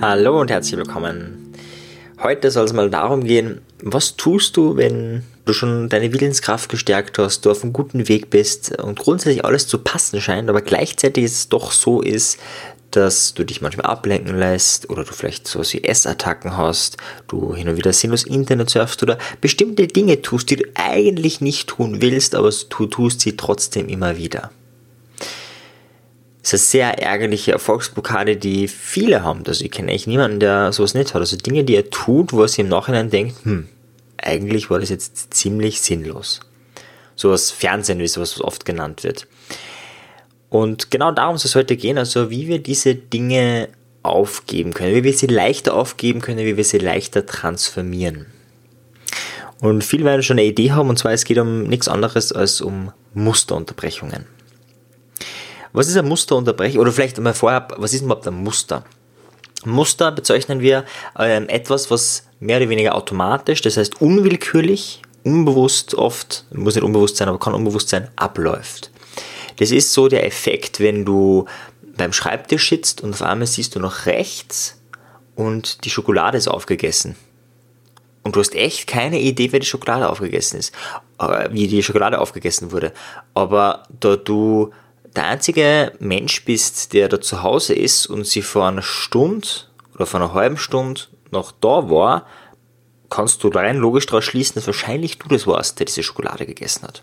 Hallo und herzlich willkommen. Heute soll es mal darum gehen, was tust du, wenn du schon deine Willenskraft gestärkt hast, du auf einem guten Weg bist und grundsätzlich alles zu passen scheint, aber gleichzeitig es doch so ist, dass du dich manchmal ablenken lässt oder du vielleicht so wie Essattacken hast, du hin und wieder sinnlos Internet surfst oder bestimmte Dinge tust, die du eigentlich nicht tun willst, aber du tust sie trotzdem immer wieder. Ist eine sehr ärgerliche Erfolgsblockade, die viele haben. Also ich kenne eigentlich niemanden, der sowas nicht hat. Also Dinge, die er tut, wo er sich im Nachhinein denkt, hm, eigentlich war das jetzt ziemlich sinnlos. Sowas Fernsehen, wie sowas oft genannt wird. Und genau darum soll es heute gehen, also wie wir diese Dinge aufgeben können, wie wir sie leichter aufgeben können, wie wir sie leichter transformieren. Und viele werden schon eine Idee haben, und zwar es geht um nichts anderes als um Musterunterbrechungen. Was ist ein Musterunterbrechung? Oder vielleicht einmal vorher, was ist überhaupt ein Muster? Muster bezeichnen wir ähm, etwas, was mehr oder weniger automatisch, das heißt unwillkürlich, unbewusst oft, muss nicht unbewusst sein, aber kann unbewusst sein, abläuft. Das ist so der Effekt, wenn du beim Schreibtisch sitzt und auf einmal siehst du nach rechts und die Schokolade ist aufgegessen. Und du hast echt keine Idee, wer die Schokolade aufgegessen ist, äh, wie die Schokolade aufgegessen wurde. Aber da du der einzige Mensch bist, der da zu Hause ist und sie vor einer Stunde oder vor einer halben Stunde noch da war, kannst du rein logisch daraus schließen, dass wahrscheinlich du das warst, der diese Schokolade gegessen hat.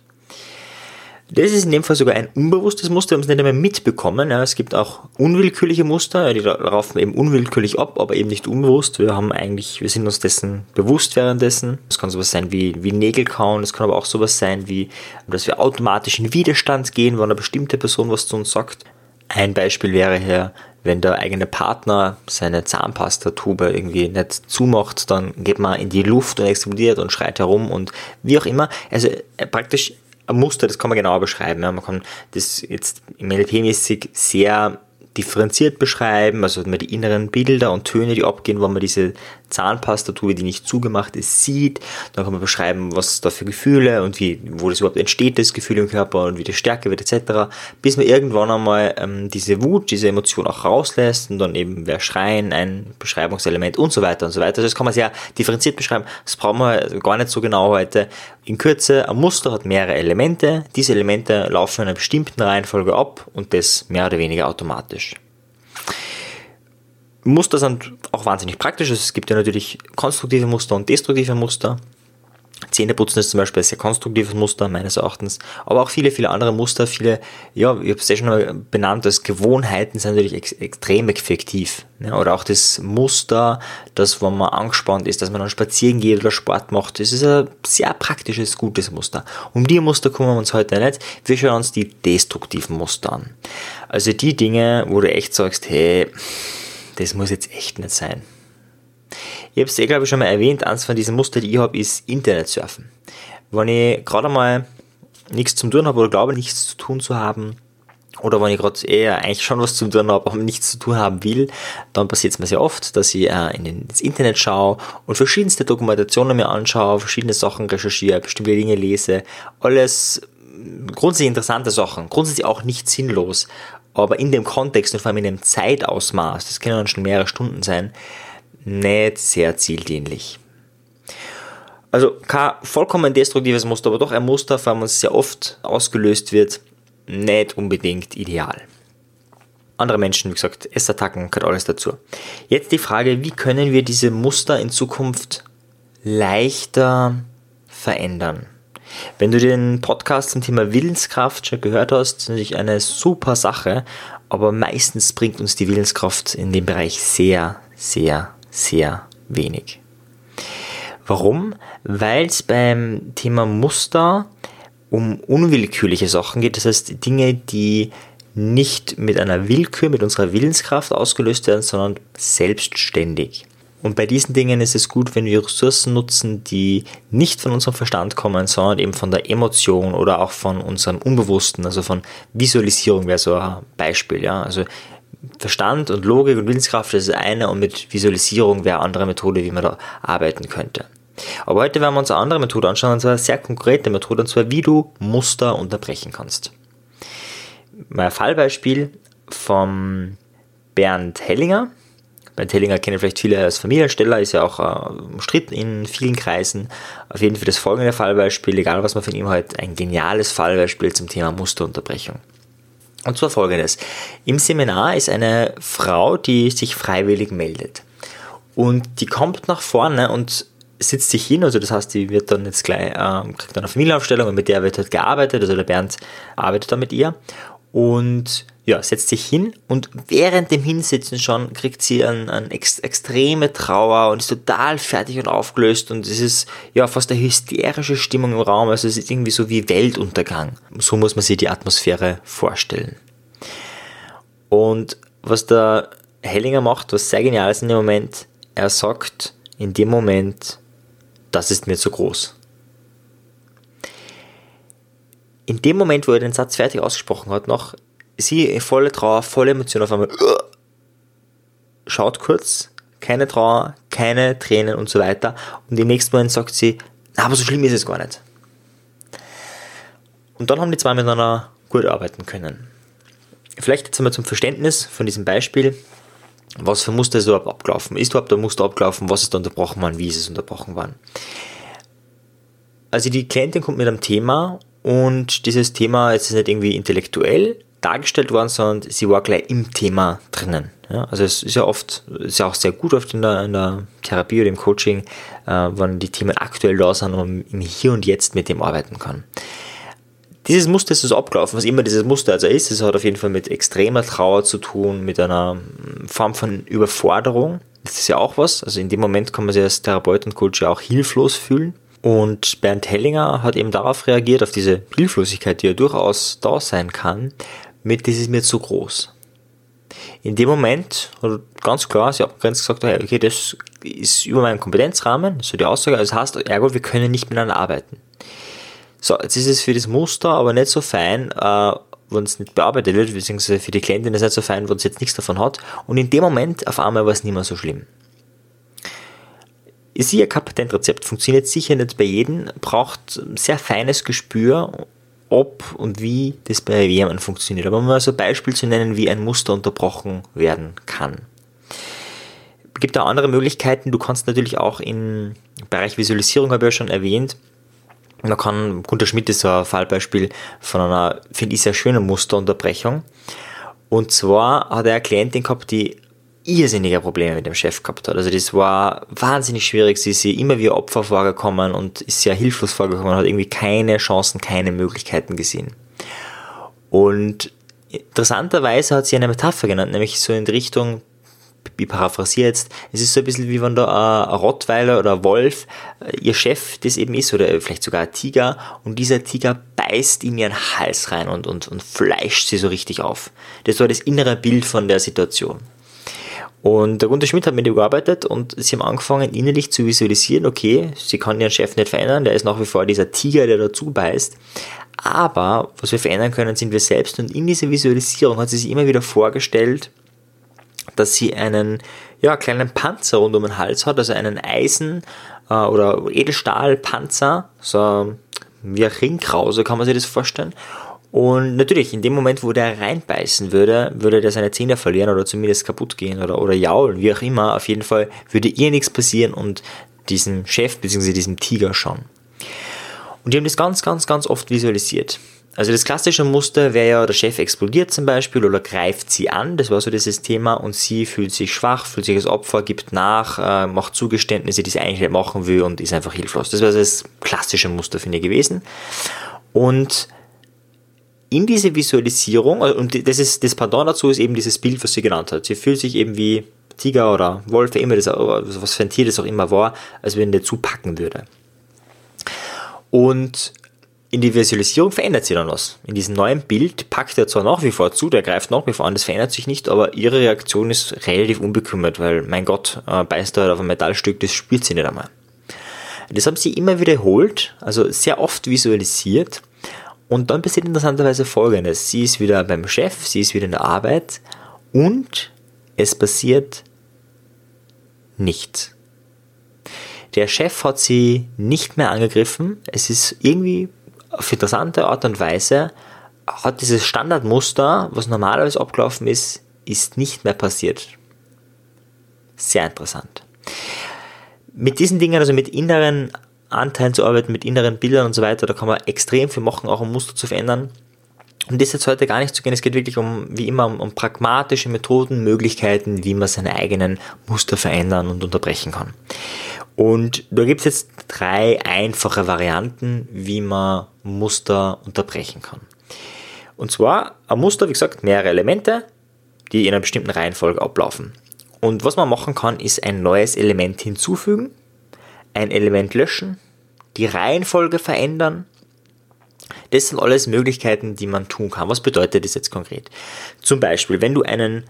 Das ist in dem Fall sogar ein unbewusstes Muster, wir haben es nicht einmal mitbekommen. Ja, es gibt auch unwillkürliche Muster, die laufen eben unwillkürlich ab, aber eben nicht unbewusst. Wir haben eigentlich, wir sind uns dessen bewusst währenddessen. Es kann sowas sein wie, wie Nägel kauen, es kann aber auch sowas sein wie, dass wir automatisch in Widerstand gehen, wenn eine bestimmte Person was zu uns sagt. Ein Beispiel wäre hier, wenn der eigene Partner seine Zahnpastatube irgendwie nicht zumacht, dann geht man in die Luft und explodiert und schreit herum und wie auch immer. Also äh, praktisch Muster, das kann man genauer beschreiben. Ja. Man kann das jetzt im NLP-mäßig sehr differenziert beschreiben, also man die inneren Bilder und Töne, die abgehen, wenn man diese Zahnpastatube, die nicht zugemacht ist, sieht. Dann kann man beschreiben, was da für Gefühle und wie, wo das überhaupt entsteht, das Gefühl im Körper und wie das stärker wird, etc. Bis man irgendwann einmal ähm, diese Wut, diese Emotion auch rauslässt und dann eben wer schreien, ein Beschreibungselement und so weiter und so weiter. Also das kann man sehr differenziert beschreiben. Das brauchen wir gar nicht so genau heute. In Kürze, ein Muster hat mehrere Elemente. Diese Elemente laufen in einer bestimmten Reihenfolge ab und das mehr oder weniger automatisch. Muster sind auch wahnsinnig praktisch. Es gibt ja natürlich konstruktive Muster und destruktive Muster. Zähneputzen ist zum Beispiel ein sehr konstruktives Muster, meines Erachtens. Aber auch viele, viele andere Muster, viele, ja, ich habe es ja schon benannt, als Gewohnheiten sind natürlich ex extrem effektiv. Ja, oder auch das Muster, dass wenn man angespannt ist, dass man dann spazieren geht oder Sport macht, das ist ein sehr praktisches, gutes Muster. Um die Muster kümmern wir uns heute nicht. Wir schauen uns die destruktiven Muster an. Also die Dinge, wo du echt sagst, hey, das muss jetzt echt nicht sein. Ich habe es eh, glaube ich, schon mal erwähnt, eins von diesen Mustern, die ich habe, ist Internetsurfen. Wenn ich gerade mal nichts zum tun habe oder glaube, nichts zu tun zu haben, oder wenn ich gerade eher eigentlich schon was zu tun habe, aber nichts zu tun haben will, dann passiert es mir sehr oft, dass ich äh, in das Internet schaue und verschiedenste Dokumentationen mir anschaue, verschiedene Sachen recherchiere, bestimmte Dinge lese, alles grundsätzlich interessante Sachen, grundsätzlich auch nicht sinnlos, aber in dem Kontext und vor allem in dem Zeitausmaß, das können dann schon mehrere Stunden sein, nicht sehr zieldienlich. Also kein vollkommen destruktives Muster, aber doch ein Muster, vor allem es sehr oft ausgelöst wird, nicht unbedingt ideal. Andere Menschen, wie gesagt, Essattacken, gehört alles dazu. Jetzt die Frage, wie können wir diese Muster in Zukunft leichter verändern? Wenn du den Podcast zum Thema Willenskraft schon gehört hast, ist natürlich eine super Sache, aber meistens bringt uns die Willenskraft in dem Bereich sehr, sehr, sehr wenig. Warum? Weil es beim Thema Muster um unwillkürliche Sachen geht, das heißt Dinge, die nicht mit einer Willkür, mit unserer Willenskraft ausgelöst werden, sondern selbstständig. Und bei diesen Dingen ist es gut, wenn wir Ressourcen nutzen, die nicht von unserem Verstand kommen, sondern eben von der Emotion oder auch von unserem Unbewussten, also von Visualisierung wäre so ein Beispiel. Ja? Also Verstand und Logik und Willenskraft das ist eine und mit Visualisierung wäre eine andere Methode, wie man da arbeiten könnte. Aber heute werden wir uns eine andere Methode anschauen, und zwar eine sehr konkrete Methode, und zwar wie du Muster unterbrechen kannst. Mein Fallbeispiel, vom Bernd Hellinger. Bernd Hellinger kennen vielleicht viele als Familiensteller, ist ja auch äh, umstritten in vielen Kreisen. Auf jeden Fall das folgende Fallbeispiel, egal was man von ihm hat, ein geniales Fallbeispiel zum Thema Musterunterbrechung. Und zwar folgendes. Im Seminar ist eine Frau, die sich freiwillig meldet. Und die kommt nach vorne und sitzt sich hin, also das heißt, die wird dann jetzt gleich, äh, kriegt eine Familienaufstellung und mit der wird halt gearbeitet, also der Bernd arbeitet da mit ihr und ja, setzt sich hin und während dem Hinsitzen schon kriegt sie eine ein ex extreme Trauer und ist total fertig und aufgelöst und es ist ja fast eine hysterische Stimmung im Raum, also es ist irgendwie so wie Weltuntergang. So muss man sich die Atmosphäre vorstellen. Und was der Hellinger macht, was sehr genial ist in dem Moment, er sagt in dem Moment, das ist mir zu groß. In dem Moment, wo er den Satz fertig ausgesprochen hat, noch sie volle Trauer, volle Emotion auf einmal schaut kurz, keine Trauer, keine Tränen und so weiter. Und im nächsten Moment sagt sie, aber so schlimm ist es gar nicht. Und dann haben die zwei miteinander gut arbeiten können. Vielleicht jetzt einmal zum Verständnis von diesem Beispiel. Was für Muster ist überhaupt abgelaufen? Ist überhaupt der Muster abgelaufen? Was ist da unterbrochen worden? Wie ist es unterbrochen worden? Also die Klientin kommt mit einem Thema und dieses Thema ist nicht irgendwie intellektuell dargestellt worden, sondern sie war gleich im Thema drinnen. Ja, also es ist ja oft, ist ja auch sehr gut oft in der, in der Therapie oder im Coaching, äh, wenn die Themen aktuell da sind und man im Hier und Jetzt mit dem arbeiten kann. Dieses Muster ist so abgelaufen, was immer dieses Muster also ist. Es hat auf jeden Fall mit extremer Trauer zu tun, mit einer Form von Überforderung. Das ist ja auch was. Also in dem Moment kann man sich als Therapeut und Coach ja auch hilflos fühlen. Und Bernd Hellinger hat eben darauf reagiert, auf diese Hilflosigkeit, die ja durchaus da sein kann, mit, das ist mir zu groß. In dem Moment ganz klar, sie hat ganz gesagt, okay, das ist über meinen Kompetenzrahmen, so die Aussage, also das heißt, ergo, wir können nicht miteinander arbeiten. So, jetzt ist es für das Muster aber nicht so fein, äh, wenn es nicht bearbeitet wird, beziehungsweise für die Klientin ist es nicht so fein, wenn sie jetzt nichts davon hat. Und in dem Moment auf einmal war es nicht mehr so schlimm. Ist sicher kein Patentrezept, funktioniert sicher nicht bei jedem, braucht sehr feines Gespür, ob und wie das bei jemandem funktioniert. Aber um mal so ein Beispiel zu nennen, wie ein Muster unterbrochen werden kann. Es gibt auch andere Möglichkeiten. Du kannst natürlich auch im Bereich Visualisierung, habe ich ja schon erwähnt, man kann, Gunter Schmidt ist so ein Fallbeispiel von einer, finde ich, sehr schönen Musterunterbrechung. Und zwar hat er eine Klientin gehabt, die irrsinnige Probleme mit dem Chef gehabt hat. Also das war wahnsinnig schwierig. Sie ist ihr immer wie Opfer vorgekommen und ist sehr hilflos vorgekommen und hat irgendwie keine Chancen, keine Möglichkeiten gesehen. Und interessanterweise hat sie eine Metapher genannt, nämlich so in die Richtung, ich paraphrasiere jetzt, es ist so ein bisschen wie wenn da ein Rottweiler oder ein Wolf äh, ihr Chef das eben ist oder vielleicht sogar ein Tiger und dieser Tiger beißt in ihren Hals rein und, und, und fleischt sie so richtig auf. Das war das innere Bild von der Situation. Und der Gunter Schmidt hat mit ihm gearbeitet und sie haben angefangen, innerlich zu visualisieren, okay, sie kann ihren Chef nicht verändern, der ist nach wie vor dieser Tiger, der dazu beißt. Aber was wir verändern können, sind wir selbst. Und in dieser Visualisierung hat sie sich immer wieder vorgestellt, dass sie einen ja, kleinen Panzer rund um den Hals hat, also einen Eisen- äh, oder Edelstahlpanzer, so wie ein Ringkrause kann man sich das vorstellen. Und natürlich, in dem Moment, wo der reinbeißen würde, würde der seine Zähne verlieren oder zumindest kaputt gehen oder, oder jaulen, wie auch immer. Auf jeden Fall würde ihr nichts passieren und diesem Chef bzw. diesem Tiger schon. Und die haben das ganz, ganz, ganz oft visualisiert. Also das klassische Muster wäre ja, der Chef explodiert zum Beispiel oder greift sie an, das war so dieses Thema und sie fühlt sich schwach, fühlt sich als Opfer, gibt nach, äh, macht Zugeständnisse, die sie eigentlich nicht machen will und ist einfach hilflos. Das wäre das klassische Muster, finde ich, gewesen. Und in diese Visualisierung, äh, und das ist das Pendant dazu ist eben dieses Bild, was sie genannt hat. Sie fühlt sich eben wie Tiger oder Wolf, immer das, was für ein Tier das auch immer war, als wenn der zupacken würde. Und in die Visualisierung verändert sie dann was. In diesem neuen Bild packt er zwar nach wie vor zu, der greift nach wie vor an, das verändert sich nicht, aber ihre Reaktion ist relativ unbekümmert, weil, mein Gott, äh, beißt er halt auf ein Metallstück, das spürt sie nicht einmal. Das haben sie immer wiederholt, also sehr oft visualisiert. Und dann passiert interessanterweise folgendes. Sie ist wieder beim Chef, sie ist wieder in der Arbeit und es passiert nichts. Der Chef hat sie nicht mehr angegriffen. Es ist irgendwie auf interessante Art und Weise hat dieses Standardmuster, was normalerweise abgelaufen ist, ist nicht mehr passiert. Sehr interessant. Mit diesen Dingen, also mit inneren Anteilen zu arbeiten, mit inneren Bildern und so weiter, da kann man extrem viel machen, auch um Muster zu verändern. Um das jetzt heute gar nicht zu gehen, es geht wirklich um, wie immer, um, um pragmatische Methoden, Möglichkeiten, wie man seine eigenen Muster verändern und unterbrechen kann. Und da gibt es jetzt drei einfache Varianten, wie man Muster unterbrechen kann. Und zwar ein Muster, wie gesagt, mehrere Elemente, die in einer bestimmten Reihenfolge ablaufen. Und was man machen kann, ist ein neues Element hinzufügen, ein Element löschen, die Reihenfolge verändern. Das sind alles Möglichkeiten, die man tun kann. Was bedeutet das jetzt konkret? Zum Beispiel, wenn du einen,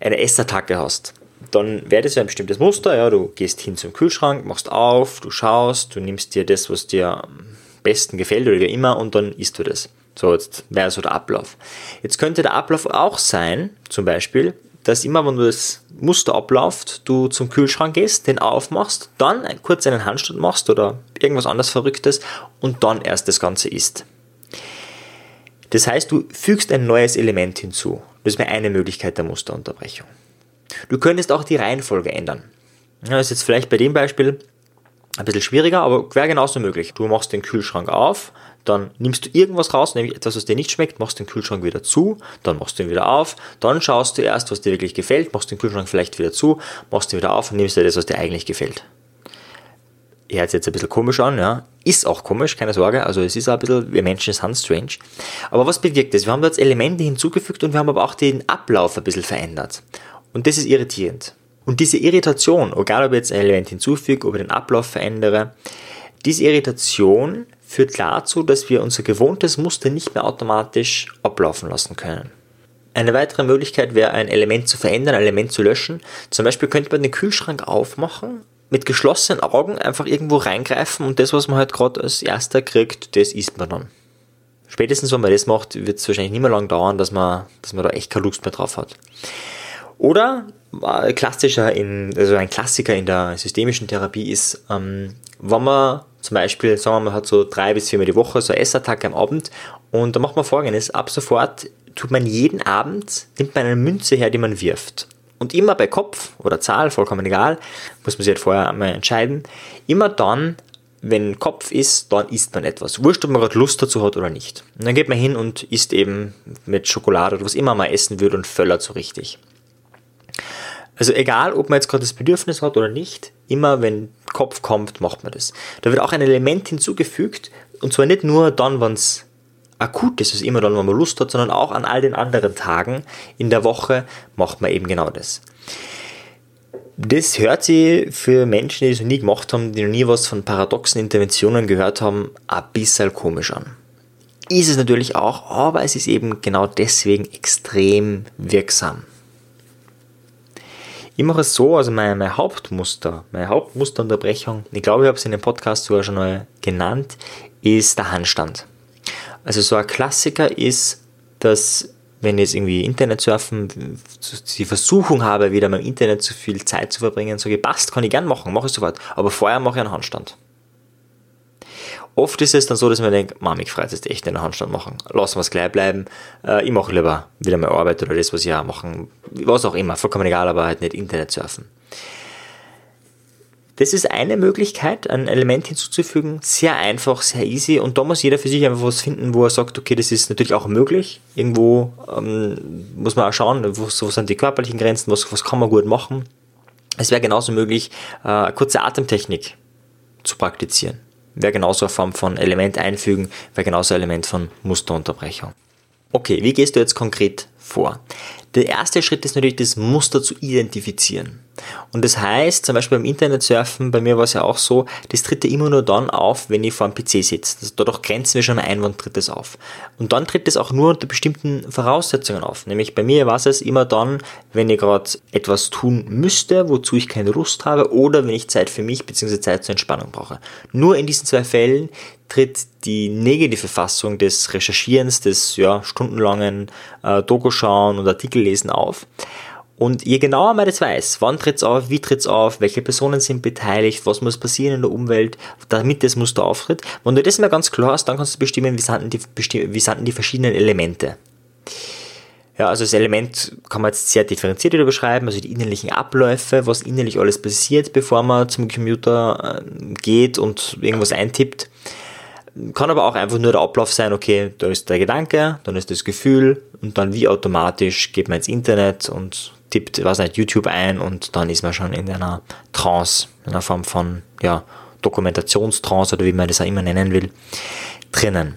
eine Essattacke hast, dann wäre das ja ein bestimmtes Muster. Ja, du gehst hin zum Kühlschrank, machst auf, du schaust, du nimmst dir das, was dir am besten gefällt oder wie immer und dann isst du das. So, jetzt wäre so der Ablauf. Jetzt könnte der Ablauf auch sein, zum Beispiel, dass immer, wenn du das Muster abläuft, du zum Kühlschrank gehst, den aufmachst, dann kurz einen Handstand machst oder irgendwas anderes Verrücktes und dann erst das Ganze isst. Das heißt, du fügst ein neues Element hinzu. Das wäre eine Möglichkeit der Musterunterbrechung. Du könntest auch die Reihenfolge ändern. Das ist jetzt vielleicht bei dem Beispiel ein bisschen schwieriger, aber wäre genauso möglich. Du machst den Kühlschrank auf, dann nimmst du irgendwas raus, nämlich etwas, was dir nicht schmeckt, machst den Kühlschrank wieder zu, dann machst du ihn wieder auf, dann schaust du erst, was dir wirklich gefällt, machst den Kühlschrank vielleicht wieder zu, machst ihn wieder auf und nimmst dir das, was dir eigentlich gefällt. Hört jetzt ein bisschen komisch an, ja. Ist auch komisch, keine Sorge. Also es ist auch ein bisschen, wir Menschen sind strange. Aber was bewirkt das? Wir haben da jetzt Elemente hinzugefügt und wir haben aber auch den Ablauf ein bisschen verändert. Und das ist irritierend. Und diese Irritation, egal ob ich jetzt ein Element hinzufüge, ob ich den Ablauf verändere, diese Irritation führt dazu, dass wir unser gewohntes Muster nicht mehr automatisch ablaufen lassen können. Eine weitere Möglichkeit wäre, ein Element zu verändern, ein Element zu löschen. Zum Beispiel könnte man den Kühlschrank aufmachen, mit geschlossenen Augen einfach irgendwo reingreifen und das, was man halt gerade als erster kriegt, das isst man dann. Spätestens, wenn man das macht, wird es wahrscheinlich nicht mehr lange dauern, dass man, dass man da echt keine Lust mehr drauf hat. Oder klassischer in, also ein Klassiker in der systemischen Therapie ist, ähm, wenn man zum Beispiel, sagen wir mal, hat so drei bis viermal die Woche so eine Essattacke am Abend und da macht man folgendes, ab sofort tut man jeden Abend, nimmt man eine Münze her, die man wirft. Und immer bei Kopf oder Zahl, vollkommen egal, muss man sich halt vorher einmal entscheiden, immer dann, wenn Kopf ist, dann isst man etwas. Wurscht, ob man gerade Lust dazu hat oder nicht. Und dann geht man hin und isst eben mit Schokolade oder was immer man essen würde und völlert so richtig. Also egal, ob man jetzt gerade das Bedürfnis hat oder nicht, immer wenn Kopf kommt, macht man das. Da wird auch ein Element hinzugefügt, und zwar nicht nur dann, wenn es akut ist, also immer dann, wenn man Lust hat, sondern auch an all den anderen Tagen in der Woche macht man eben genau das. Das hört sich für Menschen, die das noch nie gemacht haben, die noch nie was von paradoxen Interventionen gehört haben, ein bisschen komisch an. Ist es natürlich auch, aber es ist eben genau deswegen extrem wirksam. Ich mache es so, also mein, mein Hauptmuster, meine Hauptmusterunterbrechung, ich glaube, ich habe es in dem Podcast sogar schon mal genannt, ist der Handstand. Also so ein Klassiker ist, dass wenn ich jetzt irgendwie Internet surfen, die Versuchung habe, wieder mal im Internet zu viel Zeit zu verbringen, sage ich, passt, kann ich gern machen, mache ich sofort. Aber vorher mache ich einen Handstand. Oft ist es dann so, dass man denkt, Mami, ich freut jetzt echt einen Handstand machen. Lassen wir es gleich bleiben. Äh, ich mache lieber wieder meine Arbeit oder das, was ich auch machen, was auch immer, vollkommen egal, aber halt nicht Internet surfen. Das ist eine Möglichkeit, ein Element hinzuzufügen. Sehr einfach, sehr easy. Und da muss jeder für sich einfach was finden, wo er sagt, okay, das ist natürlich auch möglich. Irgendwo ähm, muss man auch schauen, wo, wo sind die körperlichen Grenzen, was, was kann man gut machen. Es wäre genauso möglich, äh, eine kurze Atemtechnik zu praktizieren wäre genauso eine Form von Element einfügen, wäre genauso ein Element von Musterunterbrechung. Okay, wie gehst du jetzt konkret vor? Der erste Schritt ist natürlich, das Muster zu identifizieren. Und das heißt, zum Beispiel beim Internetsurfen, bei mir war es ja auch so, das tritt ja immer nur dann auf, wenn ich vor dem PC sitze. Also dadurch grenzen wir schon ein, wann tritt das auf. Und dann tritt es auch nur unter bestimmten Voraussetzungen auf. Nämlich bei mir war es immer dann, wenn ich gerade etwas tun müsste, wozu ich keine Lust habe, oder wenn ich Zeit für mich bzw. Zeit zur Entspannung brauche. Nur in diesen zwei Fällen tritt die negative Fassung des Recherchierens, des ja, stundenlangen äh, Doku schauen und Artikellesen auf. Und je genauer man das weiß, wann tritt es auf, wie tritt es auf, welche Personen sind beteiligt, was muss passieren in der Umwelt, damit das Muster auftritt, wenn du das mal ganz klar hast, dann kannst du bestimmen, wie sind die, wie sind die verschiedenen Elemente. Ja, also das Element kann man jetzt sehr differenziert wieder beschreiben, also die innerlichen Abläufe, was innerlich alles passiert, bevor man zum Computer äh, geht und irgendwas eintippt. Kann aber auch einfach nur der Ablauf sein, okay, da ist der Gedanke, dann ist das Gefühl und dann wie automatisch geht man ins Internet und tippt, was nicht, YouTube ein und dann ist man schon in einer Trance, in einer Form von, ja, Dokumentationstrance oder wie man das auch immer nennen will, drinnen.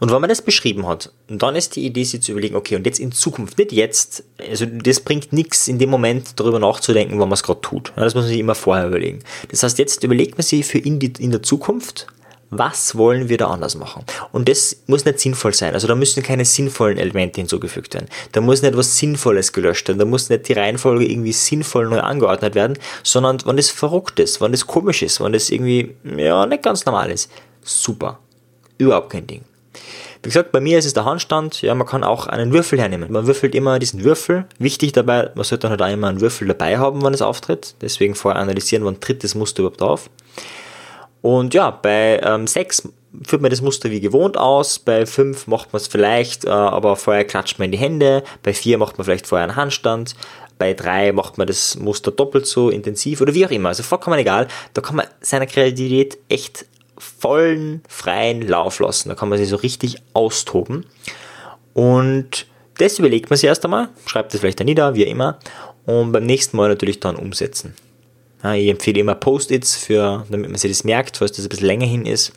Und wenn man das beschrieben hat, dann ist die Idee, sich zu überlegen, okay, und jetzt in Zukunft, nicht jetzt, also das bringt nichts in dem Moment darüber nachzudenken, wann man es gerade tut. Das muss man sich immer vorher überlegen. Das heißt, jetzt überlegt man sich für in, die, in der Zukunft, was wollen wir da anders machen? Und das muss nicht sinnvoll sein. Also da müssen keine sinnvollen Elemente hinzugefügt werden. Da muss nicht was Sinnvolles gelöscht werden. Da muss nicht die Reihenfolge irgendwie sinnvoll neu angeordnet werden, sondern wenn das verrückt ist, wenn das komisch ist, wenn das irgendwie, ja, nicht ganz normal ist. Super. Überhaupt kein Ding. Wie gesagt, bei mir ist es der Handstand. Ja, man kann auch einen Würfel hernehmen. Man würfelt immer diesen Würfel. Wichtig dabei, man sollte dann halt auch immer einen Würfel dabei haben, wenn es auftritt. Deswegen vorher analysieren, wann tritt das Muster überhaupt auf. Und ja, bei ähm, 6 führt man das Muster wie gewohnt aus, bei 5 macht man es vielleicht, äh, aber vorher klatscht man in die Hände, bei 4 macht man vielleicht vorher einen Handstand, bei 3 macht man das Muster doppelt so intensiv oder wie auch immer. Also vollkommen egal, da kann man seiner Kreativität echt vollen freien Lauf lassen. Da kann man sich so richtig austoben. Und das überlegt man sich erst einmal, schreibt es vielleicht da nieder, wie immer, und beim nächsten Mal natürlich dann umsetzen. Ich empfehle immer Post-its, damit man sich das merkt, falls das ein bisschen länger hin ist.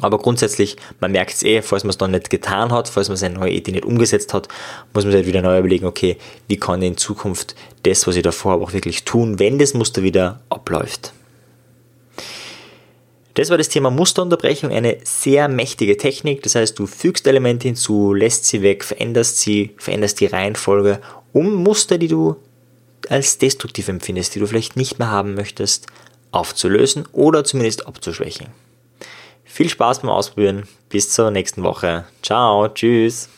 Aber grundsätzlich, man merkt es eh, falls man es dann nicht getan hat, falls man seine neue Idee nicht umgesetzt hat, muss man sich halt wieder neu überlegen, okay, wie kann ich in Zukunft das, was ich davor habe, auch wirklich tun, wenn das Muster wieder abläuft. Das war das Thema Musterunterbrechung, eine sehr mächtige Technik. Das heißt, du fügst Elemente hinzu, lässt sie weg, veränderst sie, veränderst die Reihenfolge, um Muster, die du als destruktiv empfindest, die du vielleicht nicht mehr haben möchtest, aufzulösen oder zumindest abzuschwächen. Viel Spaß beim Ausprobieren. Bis zur nächsten Woche. Ciao, tschüss.